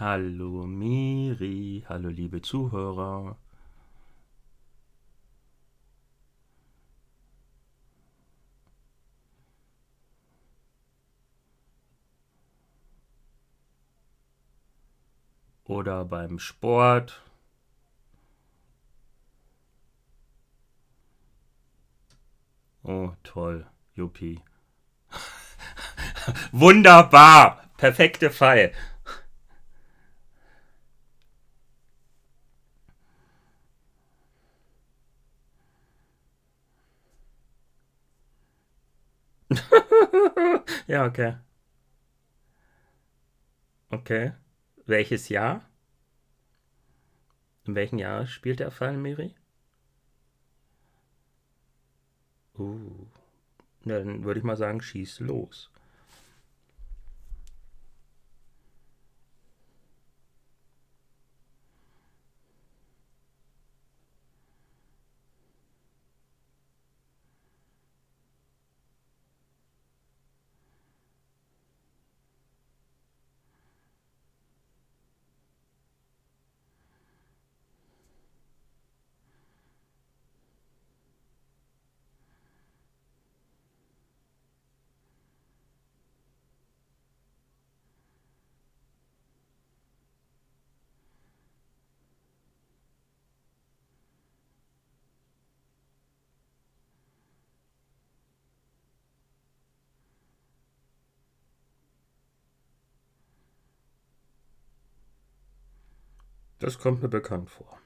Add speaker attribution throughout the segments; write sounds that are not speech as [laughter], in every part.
Speaker 1: Hallo Miri, hallo liebe Zuhörer. Oder beim Sport. Oh, toll, Juppie. [laughs] Wunderbar, perfekte Fall. [laughs] ja, okay. Okay. Welches Jahr? In welchem Jahr spielt der Fall, Miri? Uh. Dann würde ich mal sagen, schieß los. Das kommt mir bekannt vor.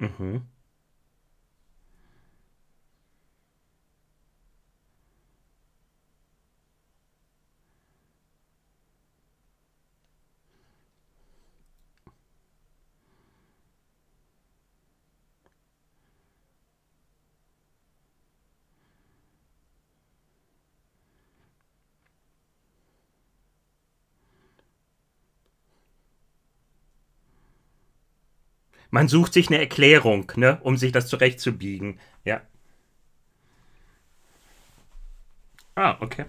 Speaker 1: Mhm. Man sucht sich eine Erklärung, ne, um sich das zurechtzubiegen. Ja. Ah, okay.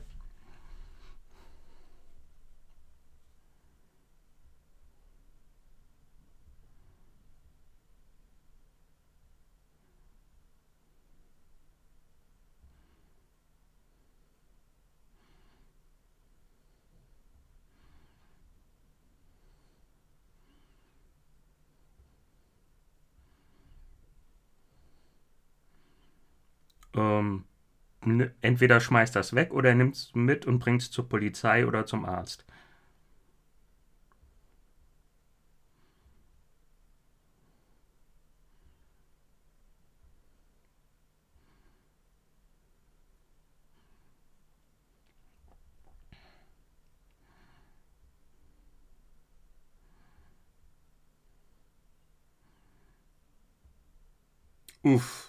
Speaker 1: Ähm, entweder schmeißt das weg oder nimmt es mit und bringt es zur Polizei oder zum Arzt. Uff.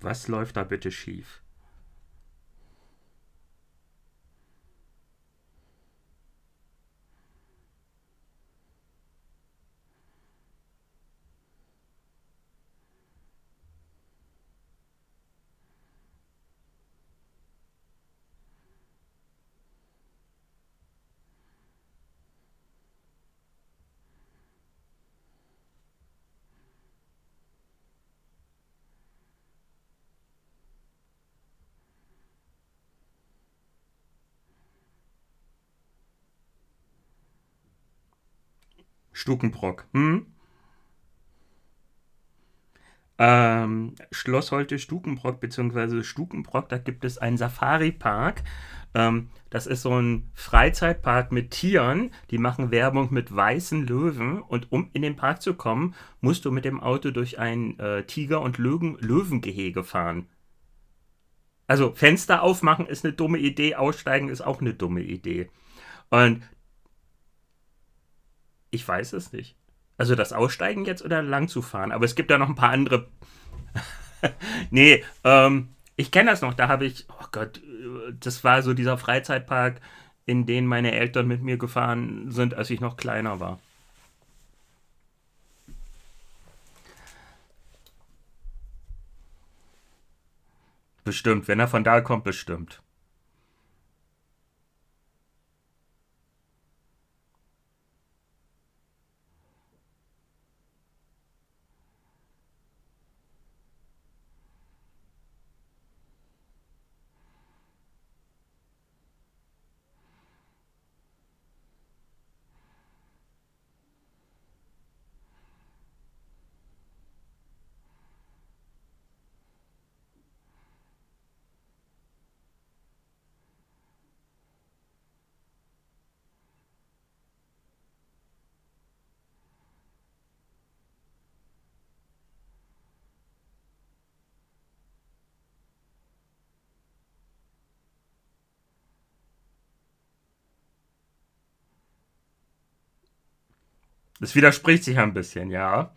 Speaker 1: Was läuft da bitte schief? Stukenbrock. Hm? Ähm, Schloss Holte Stukenbrock bzw. Stukenbrock, da gibt es einen Safari-Park. Ähm, das ist so ein Freizeitpark mit Tieren, die machen Werbung mit weißen Löwen und um in den Park zu kommen, musst du mit dem Auto durch ein äh, Tiger- und Löwen Löwengehege fahren. Also Fenster aufmachen ist eine dumme Idee, aussteigen ist auch eine dumme Idee. Und ich weiß es nicht. Also das Aussteigen jetzt oder lang zu fahren. Aber es gibt ja noch ein paar andere. [laughs] nee, ähm, ich kenne das noch. Da habe ich, oh Gott, das war so dieser Freizeitpark, in den meine Eltern mit mir gefahren sind, als ich noch kleiner war. Bestimmt, wenn er von da kommt, bestimmt. Das widerspricht sich ein bisschen, ja.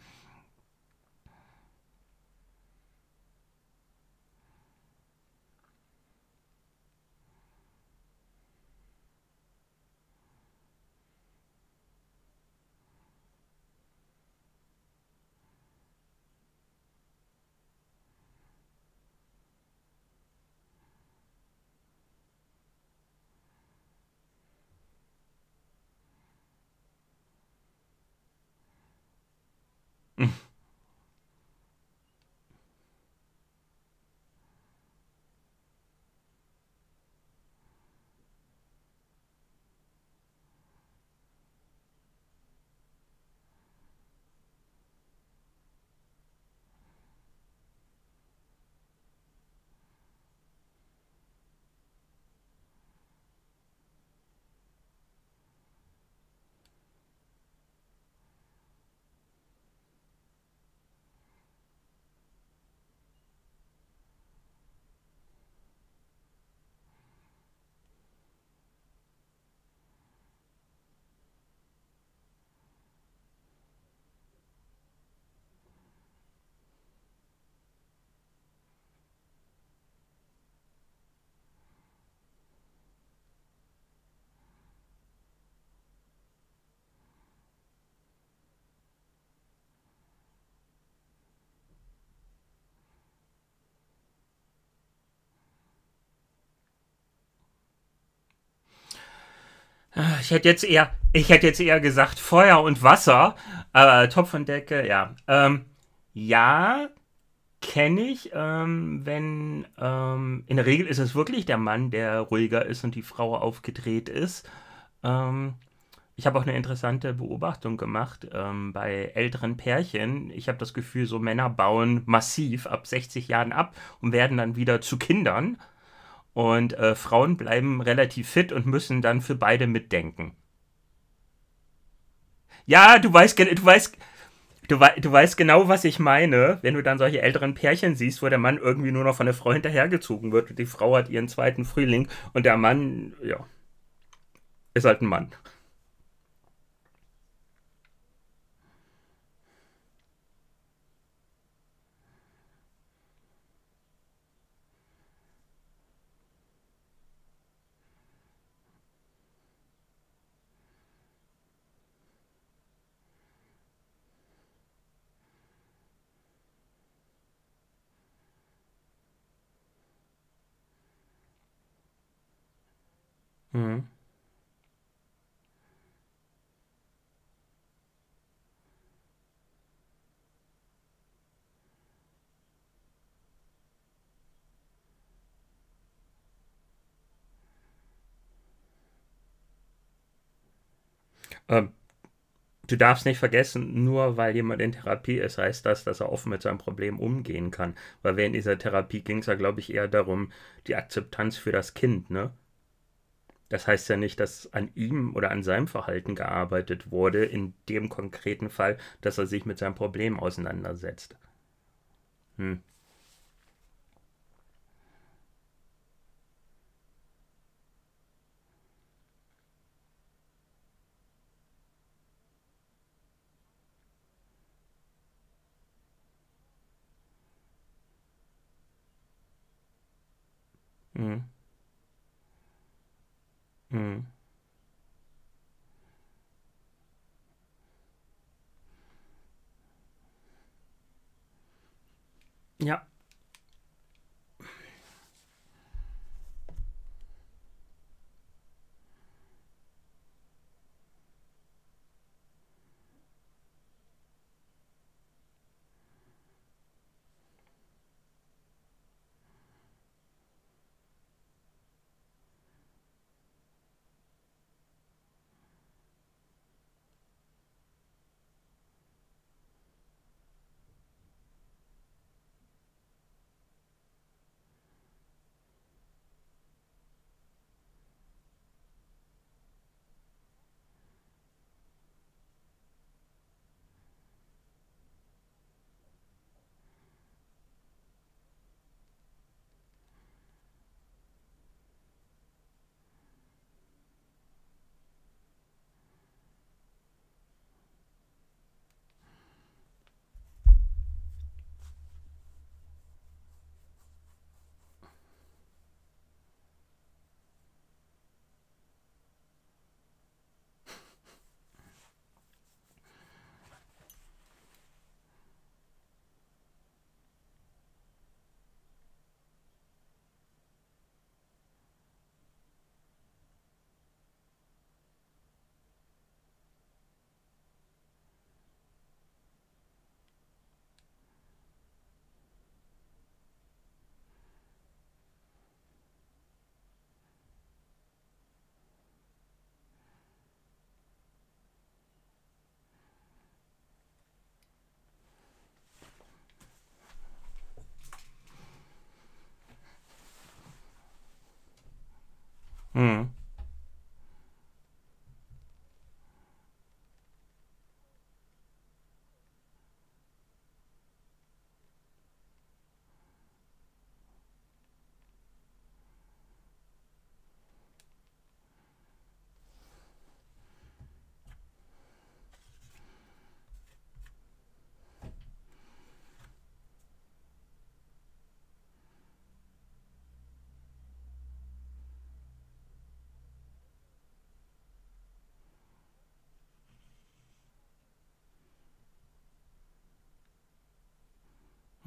Speaker 1: Ich hätte jetzt eher, ich hätte jetzt eher gesagt Feuer und Wasser, aber Topf und Decke, ja. Ähm, ja, kenne ich, ähm, wenn ähm, in der Regel ist es wirklich der Mann, der ruhiger ist und die Frau aufgedreht ist. Ähm, ich habe auch eine interessante Beobachtung gemacht ähm, bei älteren Pärchen. Ich habe das Gefühl, so Männer bauen massiv ab 60 Jahren ab und werden dann wieder zu Kindern. Und äh, Frauen bleiben relativ fit und müssen dann für beide mitdenken. Ja, du weißt, du weißt, du, du weißt genau, was ich meine, wenn du dann solche älteren Pärchen siehst, wo der Mann irgendwie nur noch von der Frau hinterhergezogen wird und die Frau hat ihren zweiten Frühling und der Mann, ja, ist halt ein Mann. Mhm. Ähm, du darfst nicht vergessen, nur weil jemand in Therapie ist, heißt das, dass er offen mit seinem Problem umgehen kann. Weil während dieser Therapie ging es ja, glaube ich, eher darum, die Akzeptanz für das Kind, ne? Das heißt ja nicht, dass an ihm oder an seinem Verhalten gearbeitet wurde, in dem konkreten Fall, dass er sich mit seinem Problem auseinandersetzt. Hm.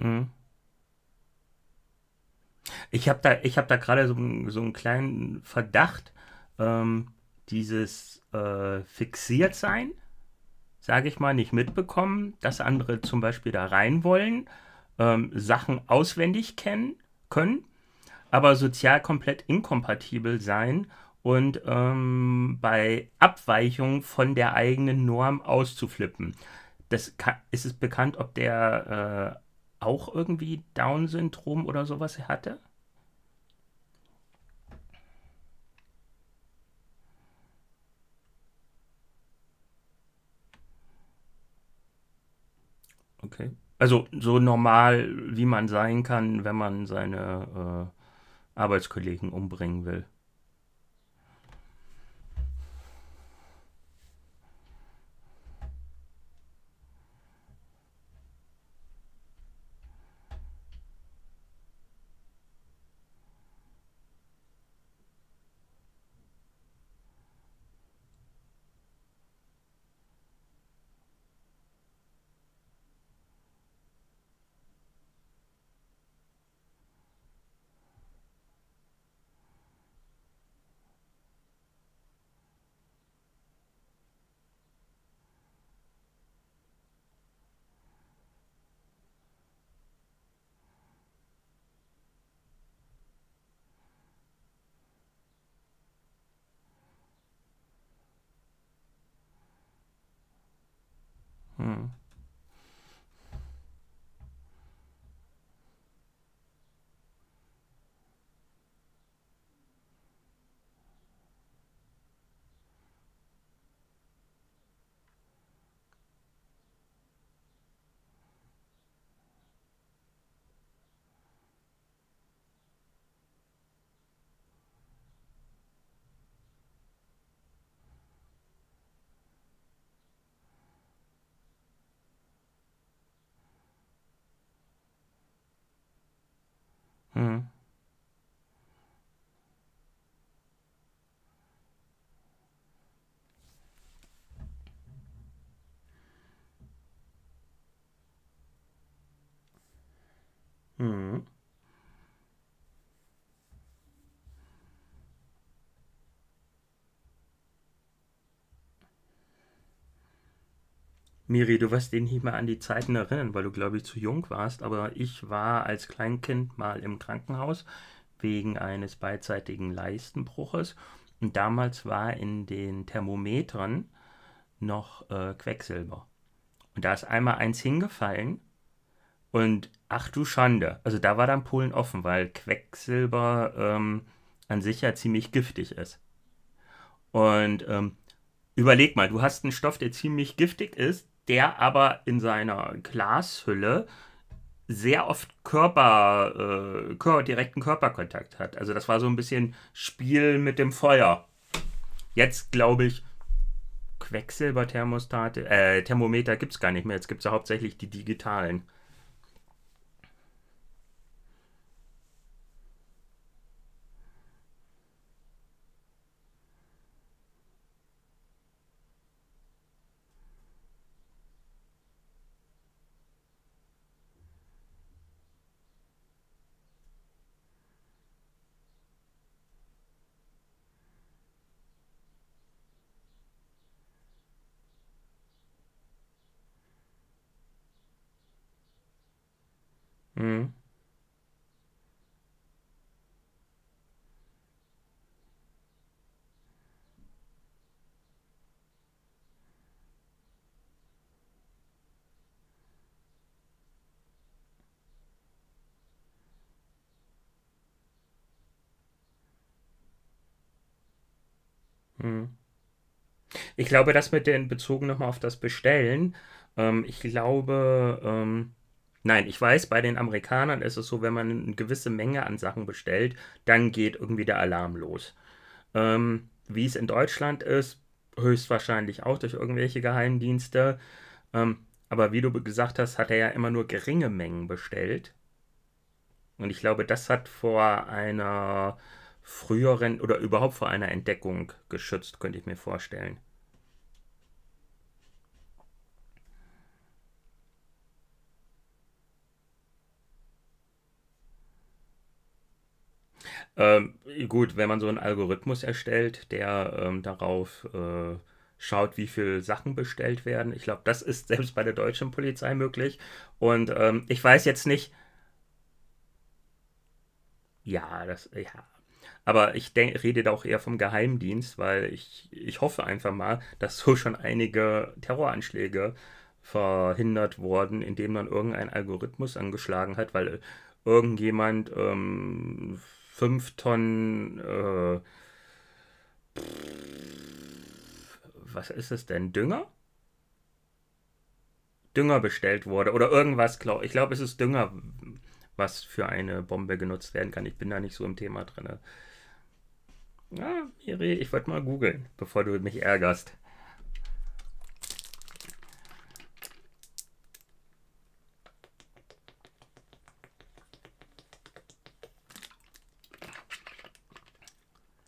Speaker 1: Hm. Ich habe da, hab da gerade so, so einen kleinen Verdacht. Ähm, dieses äh, Fixiertsein, sage ich mal, nicht mitbekommen, dass andere zum Beispiel da rein wollen, ähm, Sachen auswendig kennen können, aber sozial komplett inkompatibel sein und ähm, bei Abweichung von der eigenen Norm auszuflippen. Das kann, ist es bekannt, ob der äh, auch irgendwie Down-Syndrom oder sowas hatte? Okay. Also so normal, wie man sein kann, wenn man seine äh, Arbeitskollegen umbringen will. Hm. Hm. Miri, du wirst dich nicht mehr an die Zeiten erinnern, weil du, glaube ich, zu jung warst, aber ich war als Kleinkind mal im Krankenhaus wegen eines beidseitigen Leistenbruches und damals war in den Thermometern noch äh, Quecksilber. Und da ist einmal eins hingefallen und ach du Schande, also da war dann Polen offen, weil Quecksilber ähm, an sich ja ziemlich giftig ist. Und ähm, überleg mal, du hast einen Stoff, der ziemlich giftig ist, der aber in seiner Glashülle sehr oft Körper, äh, Kör direkten Körperkontakt hat. Also das war so ein bisschen Spiel mit dem Feuer. Jetzt glaube ich, Quecksilberthermostate, äh, Thermometer gibt es gar nicht mehr. Jetzt gibt es ja hauptsächlich die digitalen. Ich glaube, das mit den bezogen nochmal auf das Bestellen. Ähm, ich glaube, ähm, Nein, ich weiß, bei den Amerikanern ist es so, wenn man eine gewisse Menge an Sachen bestellt, dann geht irgendwie der Alarm los. Ähm, wie es in Deutschland ist, höchstwahrscheinlich auch durch irgendwelche Geheimdienste. Ähm, aber wie du gesagt hast, hat er ja immer nur geringe Mengen bestellt. Und ich glaube, das hat vor einer früheren oder überhaupt vor einer Entdeckung geschützt, könnte ich mir vorstellen. Ähm, gut, wenn man so einen Algorithmus erstellt, der ähm, darauf äh, schaut, wie viele Sachen bestellt werden. Ich glaube, das ist [laughs] selbst bei der deutschen Polizei möglich. Und ähm, ich weiß jetzt nicht. Ja, das, ja. Aber ich denk, rede da auch eher vom Geheimdienst, weil ich, ich hoffe einfach mal, dass so schon einige Terroranschläge verhindert wurden, indem man irgendein Algorithmus angeschlagen hat, weil irgendjemand ähm, fünf Tonnen äh, was ist es denn? Dünger? Dünger bestellt wurde oder irgendwas, glaub, ich glaube, es ist Dünger, was für eine Bombe genutzt werden kann. Ich bin da nicht so im Thema drin. Ja, Miri, ich wollte mal googeln, bevor du mich ärgerst.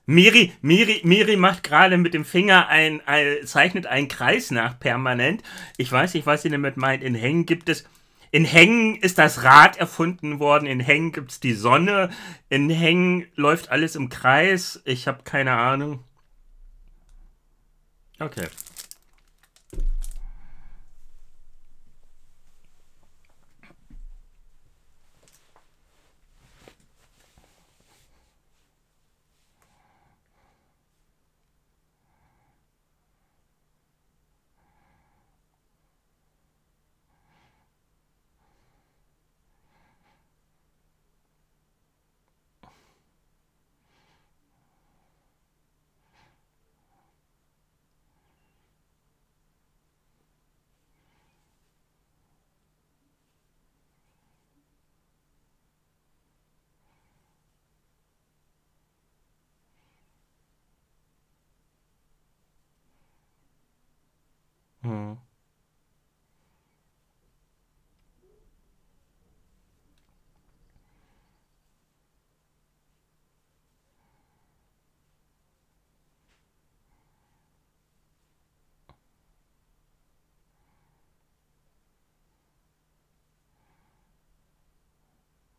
Speaker 1: Miri, Miri, Miri macht gerade mit dem Finger ein, ein, zeichnet einen Kreis nach permanent. Ich weiß nicht, was sie damit meint. In Hängen gibt es, in Hängen ist das Rad erfunden worden, in Hängen gibt es die Sonne, in Hängen läuft alles im Kreis. Ich habe keine Ahnung. Okay. Hm.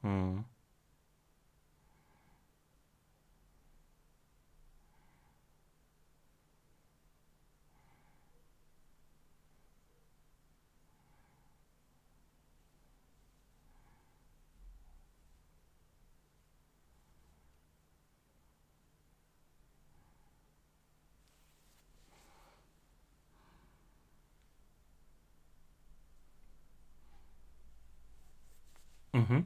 Speaker 1: Hm. Mhm.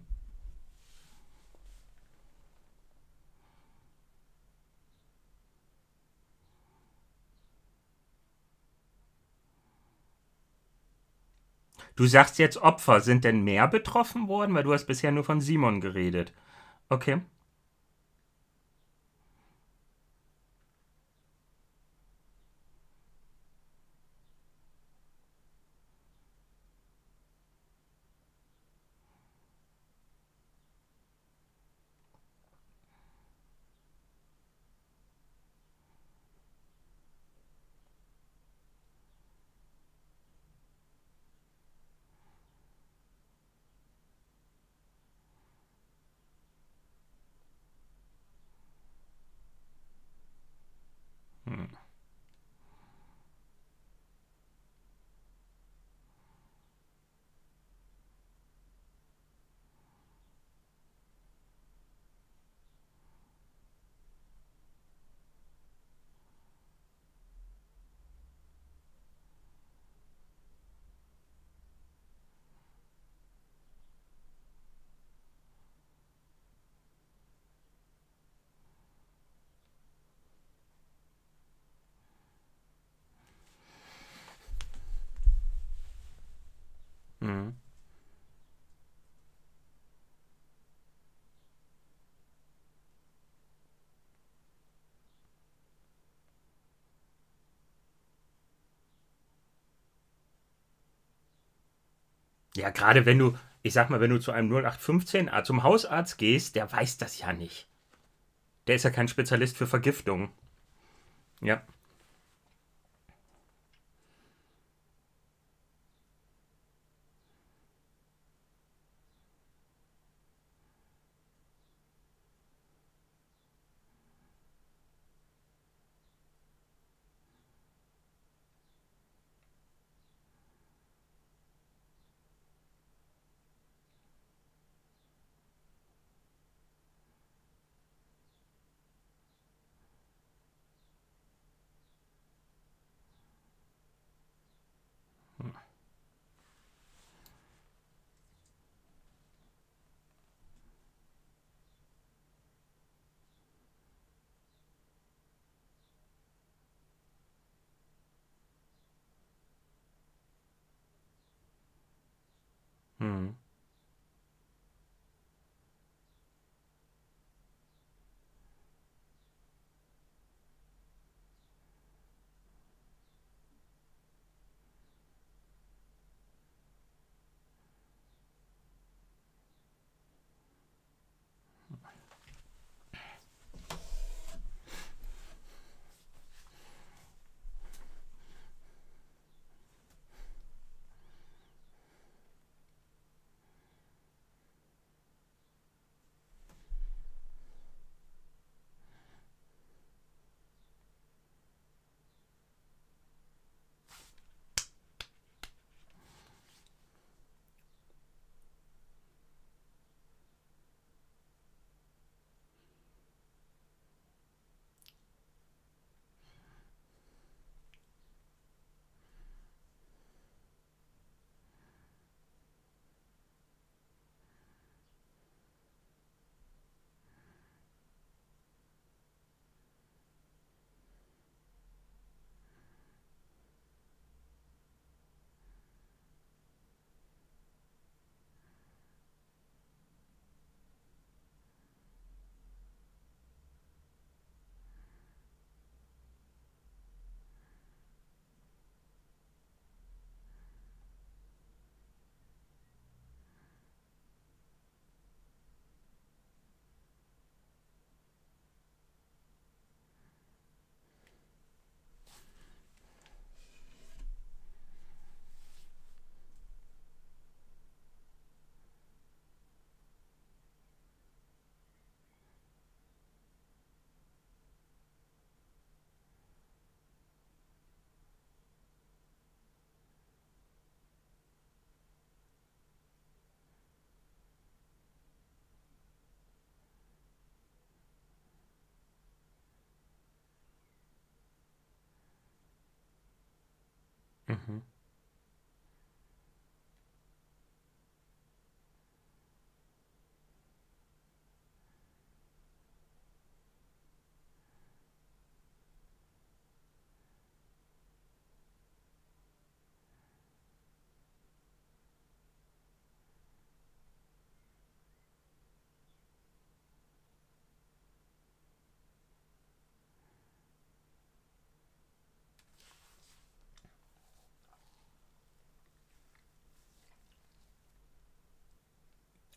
Speaker 1: Du sagst jetzt Opfer. Sind denn mehr betroffen worden? Weil du hast bisher nur von Simon geredet. Okay. Hm. Hm. Ja, gerade wenn du, ich sag mal, wenn du zu einem 0815 Arzt, zum Hausarzt gehst, der weiß das ja nicht. Der ist ja kein Spezialist für Vergiftung. Ja. Mhm.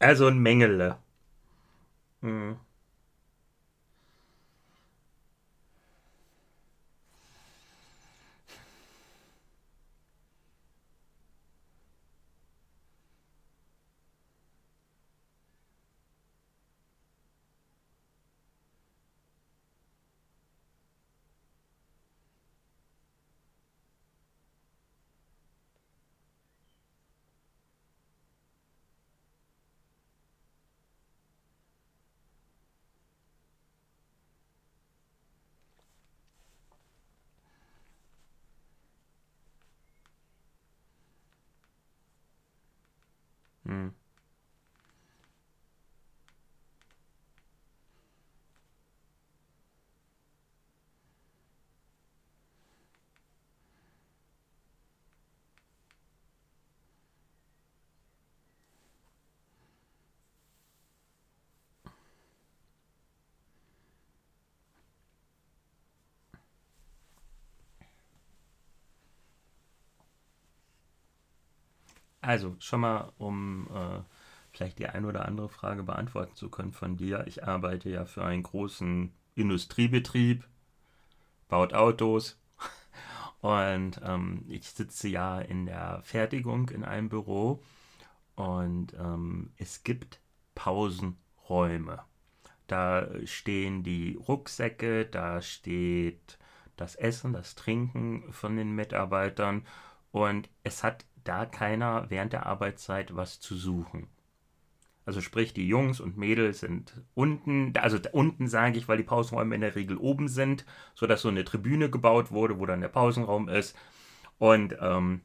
Speaker 1: Also ein Mengele. Mhm. Mhm. Also, schon mal, um äh, vielleicht die ein oder andere Frage beantworten zu können von dir. Ich arbeite ja für einen großen Industriebetrieb, baut Autos [laughs] und ähm, ich sitze ja in der Fertigung in einem Büro und ähm, es gibt Pausenräume. Da stehen die Rucksäcke, da steht das Essen, das Trinken von den Mitarbeitern und es hat da keiner während der Arbeitszeit was zu suchen. Also sprich, die Jungs und Mädels sind unten, also unten sage ich, weil die Pausenräume in der Regel oben sind, sodass so eine Tribüne gebaut wurde, wo dann der Pausenraum ist. Und ähm,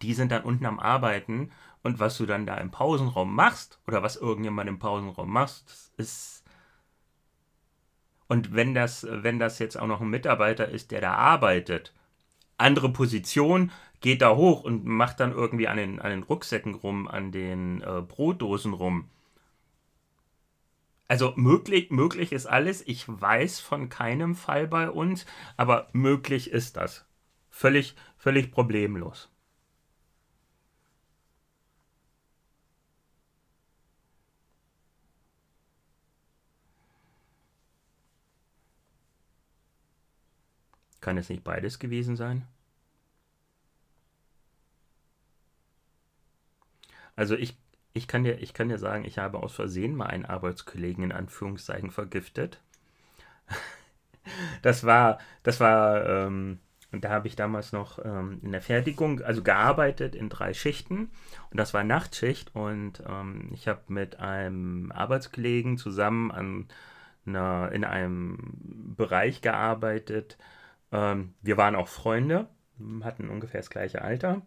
Speaker 1: die sind dann unten am Arbeiten. Und was du dann da im Pausenraum machst, oder was irgendjemand im Pausenraum macht, ist. Und wenn das, wenn das jetzt auch noch ein Mitarbeiter ist, der da arbeitet, andere Position, geht da hoch und macht dann irgendwie an den, an den Rucksäcken rum, an den äh, Brotdosen rum. Also möglich, möglich ist alles. Ich weiß von keinem Fall bei uns, aber möglich ist das. Völlig, völlig problemlos. Kann es nicht beides gewesen sein? Also ich, ich, kann dir, ich kann dir sagen, ich habe aus Versehen mal einen Arbeitskollegen in Anführungszeichen vergiftet. Das war, das war, ähm, und da habe ich damals noch ähm, in der Fertigung, also gearbeitet in drei Schichten. Und das war Nachtschicht. Und ähm, ich habe mit einem Arbeitskollegen zusammen an einer, in einem Bereich gearbeitet. Ähm, wir waren auch Freunde, hatten ungefähr das gleiche Alter.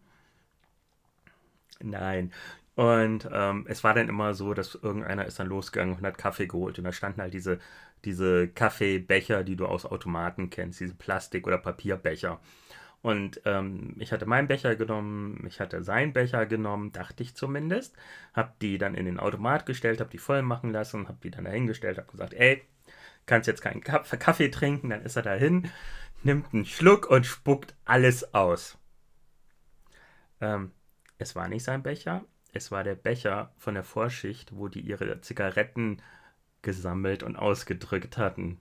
Speaker 1: Nein. Und ähm, es war dann immer so, dass irgendeiner ist dann losgegangen und hat Kaffee geholt. Und da standen halt diese, diese Kaffeebecher, die du aus Automaten kennst, diese Plastik- oder Papierbecher. Und ähm, ich hatte meinen Becher genommen, ich hatte seinen Becher genommen, dachte ich zumindest. Hab die dann in den Automat gestellt, hab die voll machen lassen, hab die dann dahingestellt, hab gesagt, ey, kannst jetzt keinen Kaffee trinken, dann ist er dahin, nimmt einen Schluck und spuckt alles aus. Ähm, es war nicht sein Becher, es war der Becher von der Vorschicht, wo die ihre Zigaretten gesammelt und ausgedrückt hatten.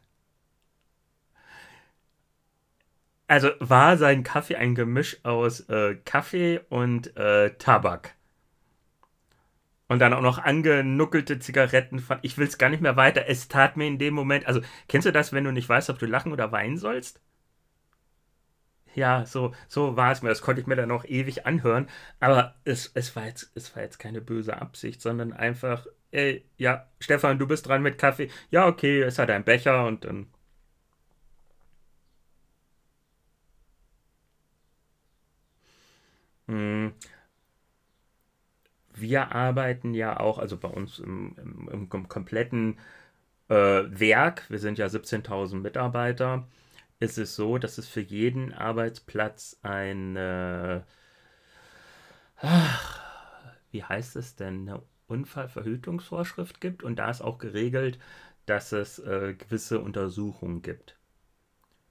Speaker 1: Also war sein Kaffee ein Gemisch aus äh, Kaffee und äh, Tabak. Und dann auch noch angenuckelte Zigaretten. Ich will es gar nicht mehr weiter. Es tat mir in dem Moment. Also, kennst du das, wenn du nicht weißt, ob du lachen oder weinen sollst? Ja, so, so war es mir. Das konnte ich mir dann noch ewig anhören. Aber es, es, war jetzt, es war jetzt keine böse Absicht, sondern einfach, ey, ja, Stefan, du bist dran mit Kaffee. Ja, okay, es hat ein Becher und dann. Hm. Wir arbeiten ja auch, also bei uns im, im, im kompletten äh, Werk, wir sind ja 17.000 Mitarbeiter, ist es so, dass es für jeden Arbeitsplatz eine, ach, wie heißt es denn, eine Unfallverhütungsvorschrift gibt und da ist auch geregelt, dass es äh, gewisse Untersuchungen gibt.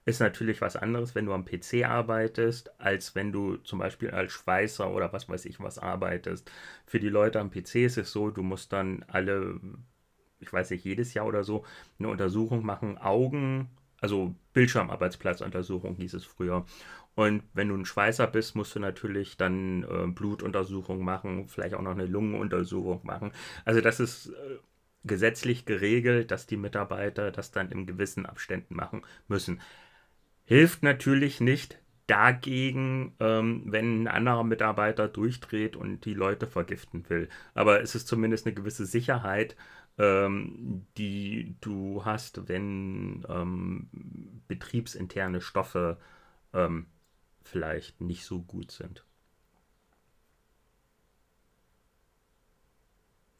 Speaker 1: Ist natürlich was anderes, wenn du am PC arbeitest, als wenn du zum Beispiel als Schweißer oder was weiß ich was arbeitest. Für die Leute am PC ist es so, du musst dann alle, ich weiß nicht, jedes Jahr oder so eine Untersuchung machen, Augen, also Bildschirmarbeitsplatzuntersuchung hieß es früher. Und wenn du ein Schweißer bist, musst du natürlich dann äh, Blutuntersuchung machen, vielleicht auch noch eine Lungenuntersuchung machen. Also das ist äh, gesetzlich geregelt, dass die Mitarbeiter das dann in gewissen Abständen machen müssen. Hilft natürlich nicht dagegen, ähm, wenn ein anderer Mitarbeiter durchdreht und die Leute vergiften will. Aber es ist zumindest eine gewisse Sicherheit, ähm, die du hast, wenn ähm, betriebsinterne Stoffe ähm, vielleicht nicht so gut sind.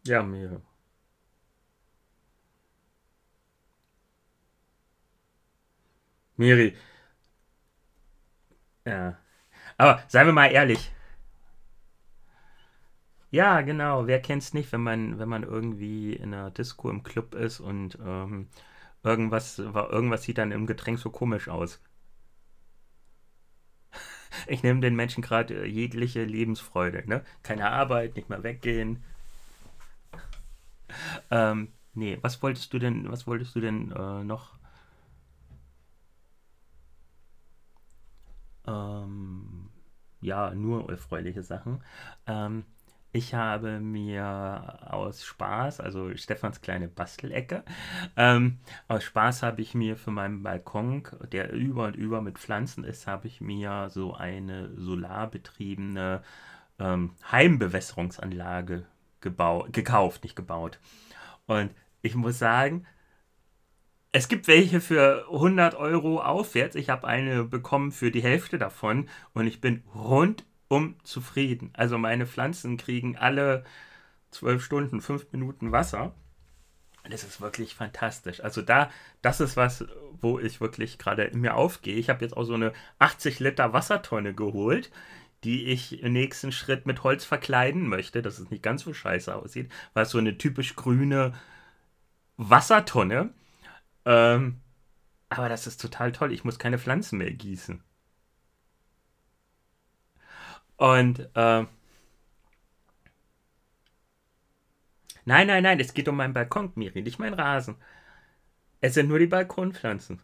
Speaker 1: Ja, mir. Miri. Ja. Aber seien wir mal ehrlich. Ja, genau. Wer kennt's nicht, wenn man, wenn man irgendwie in einer Disco im Club ist und ähm, irgendwas, irgendwas sieht dann im Getränk so komisch aus. [laughs] Ich nehme den Menschen gerade äh, jegliche Lebensfreude, ne? Keine Arbeit, nicht mehr weggehen. [laughs] Ähm, nee, was wolltest du denn, was wolltest du denn äh, noch? Ähm, ja, nur erfreuliche Sachen. Ähm, ich habe mir aus Spaß, also Stefans kleine Bastelecke, ähm, aus Spaß habe ich mir für meinen Balkon, der über und über mit Pflanzen ist, habe ich mir so eine solarbetriebene ähm, Heimbewässerungsanlage gekauft, nicht gebaut. Und ich muss sagen, es gibt welche für 100 Euro aufwärts. Ich habe eine bekommen für die Hälfte davon und ich bin rund um zufrieden. Also meine Pflanzen kriegen alle zwölf Stunden, fünf Minuten Wasser. Das ist wirklich fantastisch. Also da, das ist was, wo ich wirklich gerade in mir aufgehe. Ich habe jetzt auch so eine 80 Liter Wassertonne geholt, die ich im nächsten Schritt mit Holz verkleiden möchte, dass es nicht ganz so scheiße aussieht, weil so eine typisch grüne Wassertonne. Ähm, aber das ist total toll. Ich muss keine Pflanzen mehr gießen. Und äh, nein, nein, nein, es geht um meinen Balkon, Miri, nicht mein Rasen. Es sind nur die Balkonpflanzen.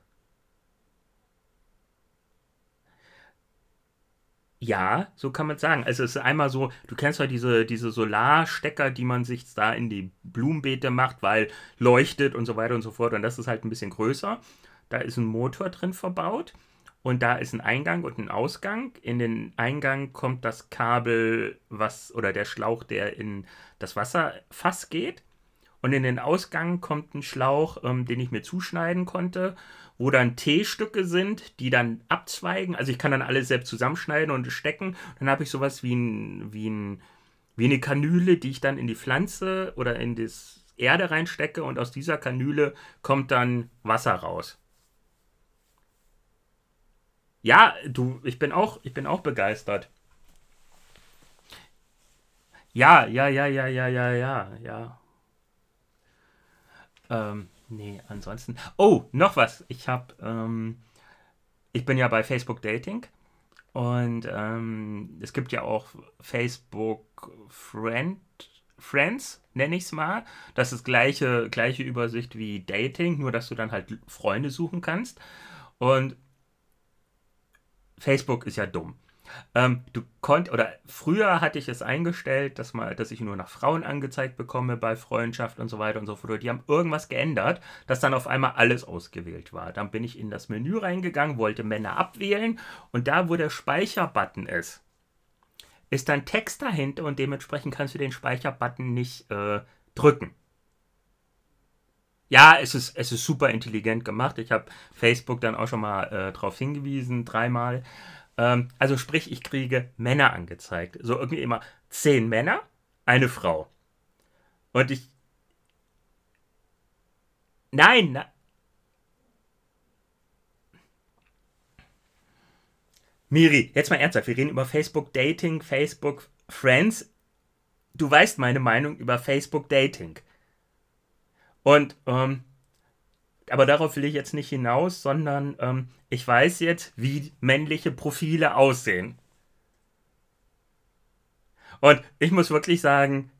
Speaker 1: Ja, so kann man sagen. Also es ist einmal so, du kennst ja diese, diese Solarstecker, die man sich da in die Blumenbeete macht, weil leuchtet und so weiter und so fort. Und das ist halt ein bisschen größer. Da ist ein Motor drin verbaut. Und da ist ein Eingang und ein Ausgang. In den Eingang kommt das Kabel, was oder der Schlauch, der in das Wasserfass geht. Und in den Ausgang kommt ein Schlauch, ähm, den ich mir zuschneiden konnte, wo dann T-Stücke sind, die dann abzweigen. Also ich kann dann alles selbst zusammenschneiden und stecken. Dann habe ich sowas wie, ein, wie, ein, wie eine Kanüle, die ich dann in die Pflanze oder in das Erde reinstecke und aus dieser Kanüle kommt dann Wasser raus. Ja, du, ich bin auch, ich bin auch begeistert. Ja, ja, ja, ja, ja, ja, ja, ja. Ähm, nee, ansonsten. Oh, noch was. Ich habe, ähm, ich bin ja bei Facebook Dating und ähm, es gibt ja auch Facebook Friend, Friends, nenne ich es mal. Das ist gleiche, gleiche Übersicht wie Dating, nur dass du dann halt Freunde suchen kannst. Und Facebook ist ja dumm. Ähm, du konnt oder früher hatte ich es eingestellt, dass mal, dass ich nur nach Frauen angezeigt bekomme bei Freundschaft und so weiter und so fort. Die haben irgendwas geändert, dass dann auf einmal alles ausgewählt war. Dann bin ich in das Menü reingegangen, wollte Männer abwählen und da, wo der Speicherbutton ist, ist dann Text dahinter und dementsprechend kannst du den Speicherbutton nicht äh, drücken. Ja, es ist, es ist super intelligent gemacht. Ich habe Facebook dann auch schon mal äh, darauf hingewiesen, dreimal. Ähm, also sprich, ich kriege Männer angezeigt. So irgendwie immer zehn Männer, eine Frau. Und ich. Nein, na Miri, jetzt mal ernsthaft, wir reden über Facebook Dating, Facebook Friends. Du weißt meine Meinung über Facebook Dating. Und, ähm, aber darauf will ich jetzt nicht hinaus, sondern ähm, ich weiß jetzt, wie männliche Profile aussehen. Und ich muss wirklich sagen,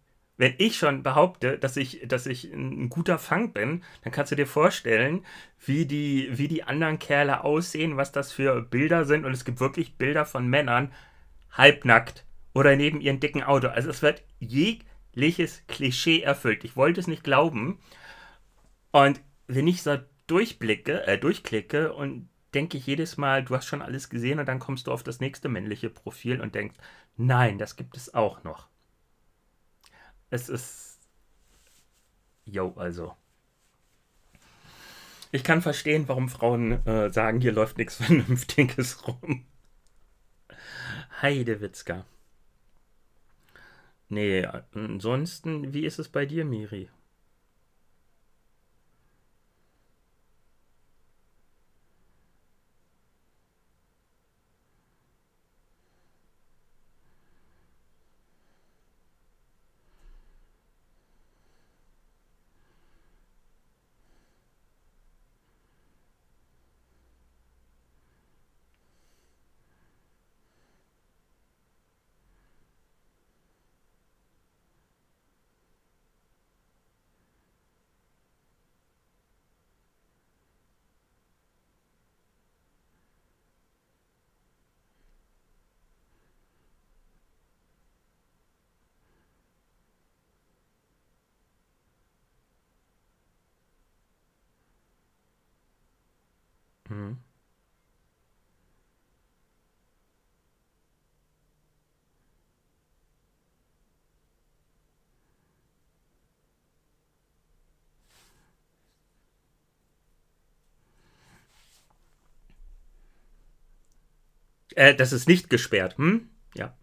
Speaker 1: wenn ich schon behaupte, dass ich, dass ich ein guter Fang bin, dann kannst du dir vorstellen, wie die, wie die anderen Kerle aussehen, was das für Bilder sind. Und es gibt wirklich Bilder von Männern halbnackt oder neben ihrem dicken Auto. Also es wird jegliches Klischee erfüllt. Ich wollte es nicht glauben. Und wenn ich so durchblicke, äh, durchklicke und denke ich jedes Mal, du hast schon alles gesehen und dann kommst du auf das nächste männliche Profil und denkst, nein, das gibt es auch noch es ist. Jo, also. Ich kann verstehen, warum Frauen äh, sagen, hier läuft nichts [laughs] Vernünftiges rum. Heidewitzka. Nee, ansonsten, wie ist es bei dir, Miri? Mhm. Äh, das ist nicht gesperrt, hm? Ja.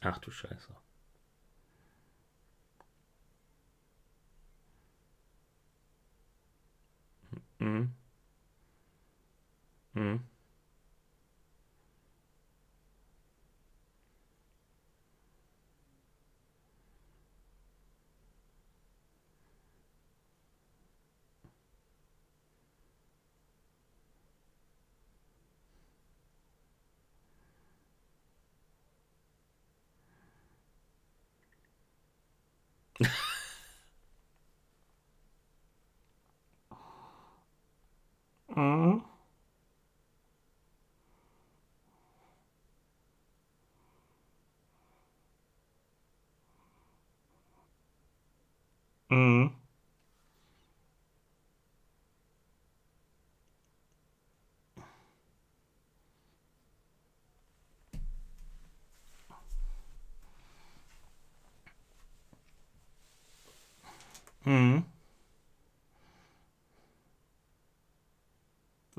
Speaker 1: Ach du Scheiße. Mhm. Mhm. Mhm. Mhm. Mhm.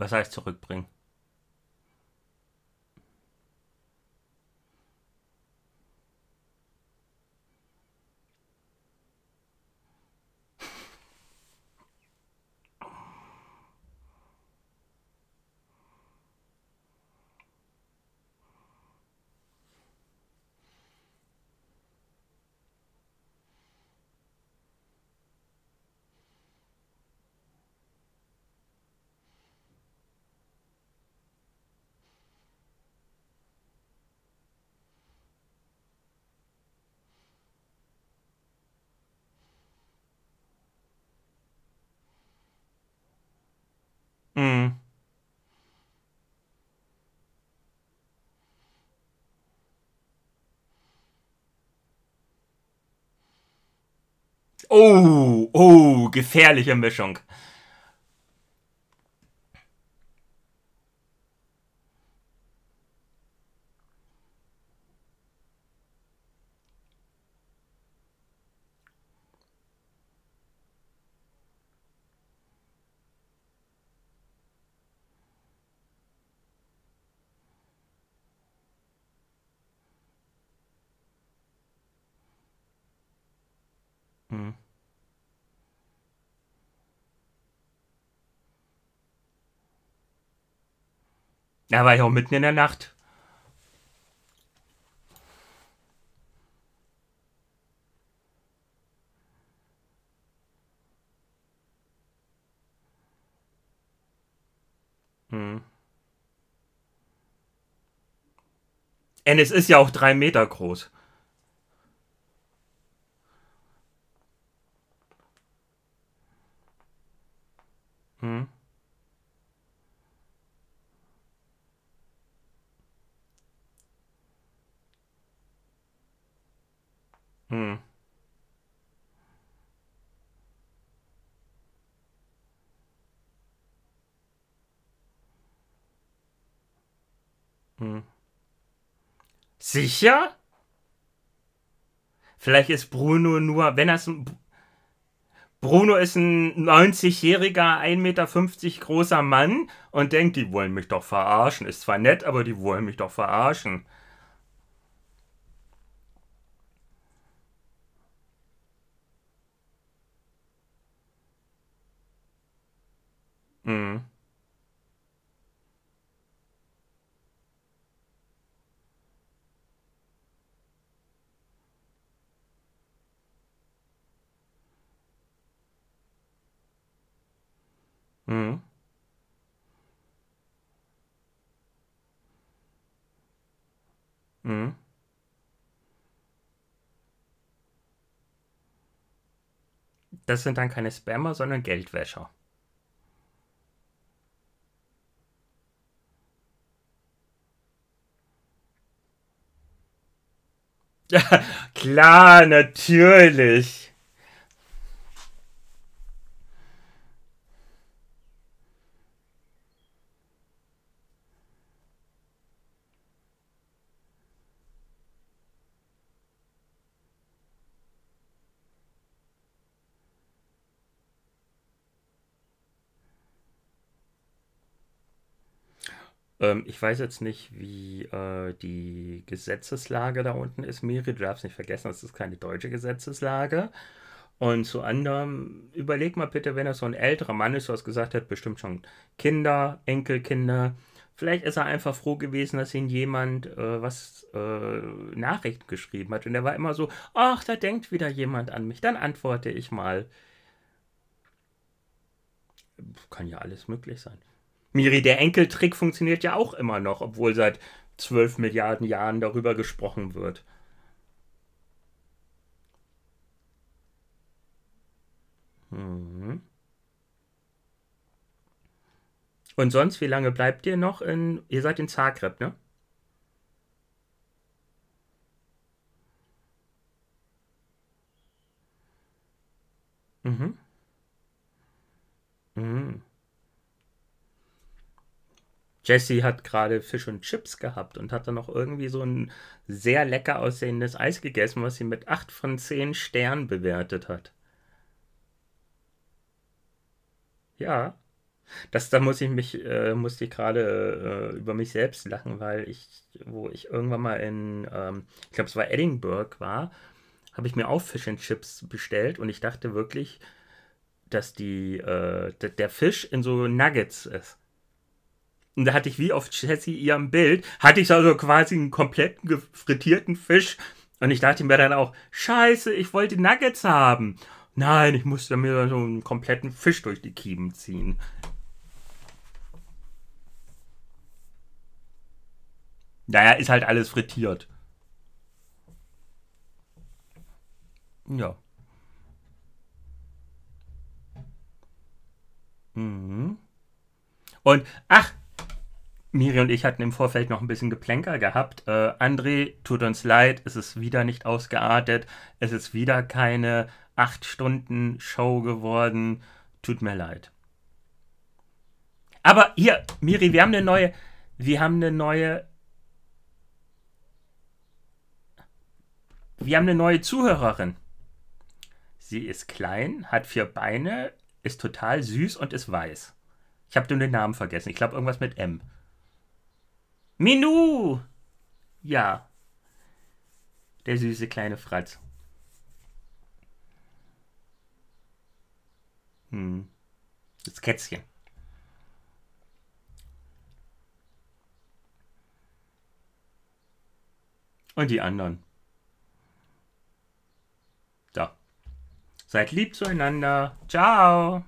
Speaker 1: Was heißt zurückbringen? Mhm. Oh, oh, gefährliche Mischung. Hm. Ja, war ja auch mitten in der Nacht. Hm. Und es ist ja auch drei Meter groß. Hm. Hm. Hm. Sicher? Vielleicht ist Bruno nur, wenn das ein. Bruno ist ein 90-jähriger, 1,50 Meter großer Mann und denkt, die wollen mich doch verarschen. Ist zwar nett, aber die wollen mich doch verarschen. Hm. Hm. Hm. Das sind dann keine Spammer, sondern Geldwäscher. Ja, [laughs] klar, natürlich. Ähm, ich weiß jetzt nicht, wie äh, die Gesetzeslage da unten ist. Miri, du darfst nicht vergessen, das ist keine deutsche Gesetzeslage. Und zu anderem, überleg mal bitte, wenn er so ein älterer Mann ist, was gesagt hat, bestimmt schon Kinder, Enkelkinder. Vielleicht ist er einfach froh gewesen, dass ihn jemand äh, was äh, Nachrichten geschrieben hat. Und er war immer so, ach, da denkt wieder jemand an mich. Dann antworte ich mal. Kann ja alles möglich sein. Miri, der Enkeltrick funktioniert ja auch immer noch, obwohl seit 12 Milliarden Jahren darüber gesprochen wird. Mhm. Und sonst, wie lange bleibt ihr noch in. Ihr seid in Zagreb, ne? Mhm. Mhm. Jesse hat gerade Fisch und Chips gehabt und hat dann noch irgendwie so ein sehr lecker aussehendes Eis gegessen, was sie mit 8 von 10 Sternen bewertet hat. Ja, das, da muss ich mich, äh, musste ich gerade äh, über mich selbst lachen, weil ich, wo ich irgendwann mal in, ähm, ich glaube, es war Edinburgh war, habe ich mir auch Fish and Chips bestellt und ich dachte wirklich, dass die, äh, der Fisch in so Nuggets ist. Und da hatte ich wie auf Jessie ihrem Bild, hatte ich also quasi einen kompletten gefrittierten Fisch. Und ich dachte mir dann auch, scheiße, ich wollte Nuggets haben. Nein, ich musste mir so einen kompletten Fisch durch die Kiemen ziehen. Naja, ist halt alles frittiert. Ja. Mhm. Und, ach, Miri und ich hatten im Vorfeld noch ein bisschen Geplänker gehabt. Äh, André, tut uns leid, es ist wieder nicht ausgeartet. Es ist wieder keine 8-Stunden-Show geworden. Tut mir leid. Aber hier, Miri, wir haben eine neue. Wir haben eine neue. Wir haben eine neue Zuhörerin. Sie ist klein, hat vier Beine, ist total süß und ist weiß. Ich habe den Namen vergessen. Ich glaube irgendwas mit M. Minu! Ja. Der süße kleine Fratz. Hm. Das Kätzchen. Und die anderen. So. Seid lieb zueinander. Ciao.